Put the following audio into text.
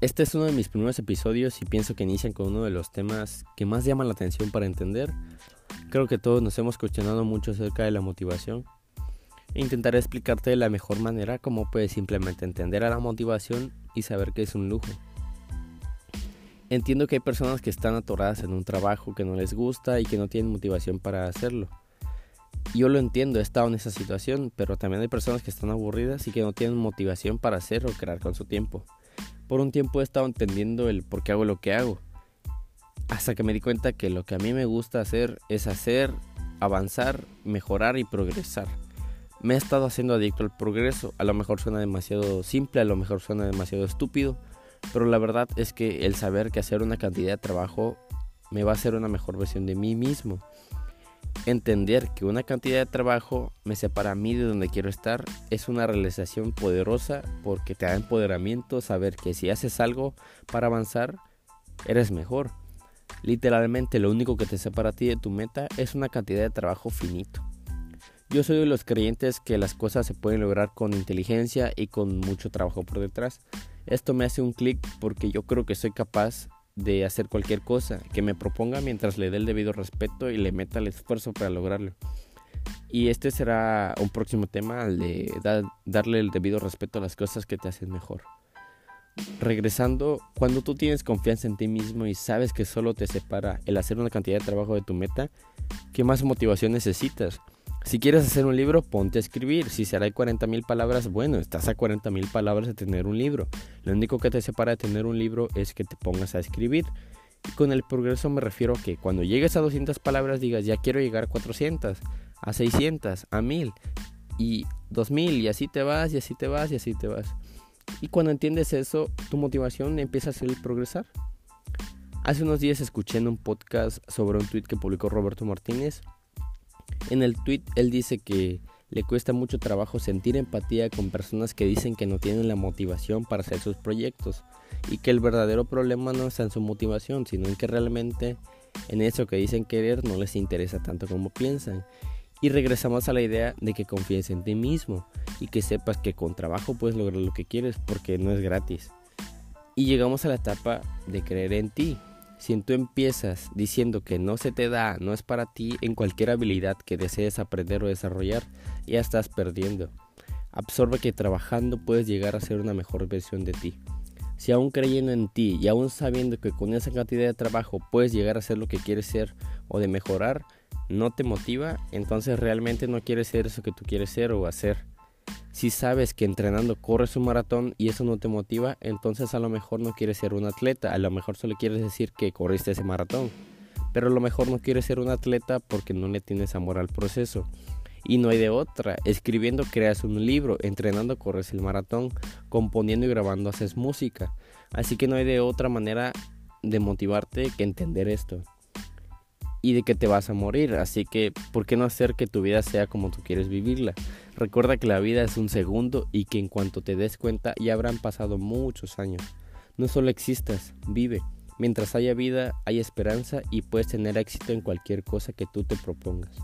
Este es uno de mis primeros episodios y pienso que inician con uno de los temas que más llaman la atención para entender. Creo que todos nos hemos cuestionado mucho acerca de la motivación. Intentaré explicarte de la mejor manera cómo puedes simplemente entender a la motivación y saber que es un lujo. Entiendo que hay personas que están atoradas en un trabajo que no les gusta y que no tienen motivación para hacerlo. Yo lo entiendo, he estado en esa situación, pero también hay personas que están aburridas y que no tienen motivación para hacer o crear con su tiempo. Por un tiempo he estado entendiendo el por qué hago lo que hago, hasta que me di cuenta que lo que a mí me gusta hacer es hacer, avanzar, mejorar y progresar. Me he estado haciendo adicto al progreso, a lo mejor suena demasiado simple, a lo mejor suena demasiado estúpido, pero la verdad es que el saber que hacer una cantidad de trabajo me va a hacer una mejor versión de mí mismo Entender que una cantidad de trabajo me separa a mí de donde quiero estar es una realización poderosa porque te da empoderamiento saber que si haces algo para avanzar, eres mejor. Literalmente lo único que te separa a ti de tu meta es una cantidad de trabajo finito. Yo soy de los creyentes que las cosas se pueden lograr con inteligencia y con mucho trabajo por detrás. Esto me hace un clic porque yo creo que soy capaz de hacer cualquier cosa que me proponga mientras le dé el debido respeto y le meta el esfuerzo para lograrlo. Y este será un próximo tema, el de darle el debido respeto a las cosas que te hacen mejor. Regresando, cuando tú tienes confianza en ti mismo y sabes que solo te separa el hacer una cantidad de trabajo de tu meta, ¿qué más motivación necesitas? Si quieres hacer un libro, ponte a escribir. Si será de 40 mil palabras, bueno, estás a 40 mil palabras de tener un libro. Lo único que te separa de tener un libro es que te pongas a escribir. Y con el progreso me refiero a que cuando llegues a 200 palabras digas, ya quiero llegar a 400, a 600, a 1000 y 2000 y así te vas y así te vas y así te vas. Y cuando entiendes eso, tu motivación empieza a ser progresar. Hace unos días escuché en un podcast sobre un tweet que publicó Roberto Martínez en el tweet él dice que le cuesta mucho trabajo sentir empatía con personas que dicen que no tienen la motivación para hacer sus proyectos y que el verdadero problema no está en su motivación, sino en que realmente en eso que dicen querer no les interesa tanto como piensan. Y regresamos a la idea de que confíes en ti mismo y que sepas que con trabajo puedes lograr lo que quieres porque no es gratis. Y llegamos a la etapa de creer en ti, si tú empiezas diciendo que no se te da, no es para ti en cualquier habilidad que desees aprender o desarrollar, ya estás perdiendo. Absorbe que trabajando puedes llegar a ser una mejor versión de ti. Si aún creyendo en ti y aún sabiendo que con esa cantidad de trabajo puedes llegar a ser lo que quieres ser o de mejorar, no te motiva, entonces realmente no quieres ser eso que tú quieres ser o hacer. Si sabes que entrenando corres un maratón y eso no te motiva, entonces a lo mejor no quieres ser un atleta, a lo mejor solo quieres decir que corriste ese maratón. Pero a lo mejor no quieres ser un atleta porque no le tienes amor al proceso. Y no hay de otra. Escribiendo creas un libro, entrenando corres el maratón, componiendo y grabando haces música. Así que no hay de otra manera de motivarte que entender esto. Y de que te vas a morir. Así que, ¿por qué no hacer que tu vida sea como tú quieres vivirla? Recuerda que la vida es un segundo y que en cuanto te des cuenta ya habrán pasado muchos años. No solo existas, vive. Mientras haya vida, hay esperanza y puedes tener éxito en cualquier cosa que tú te propongas.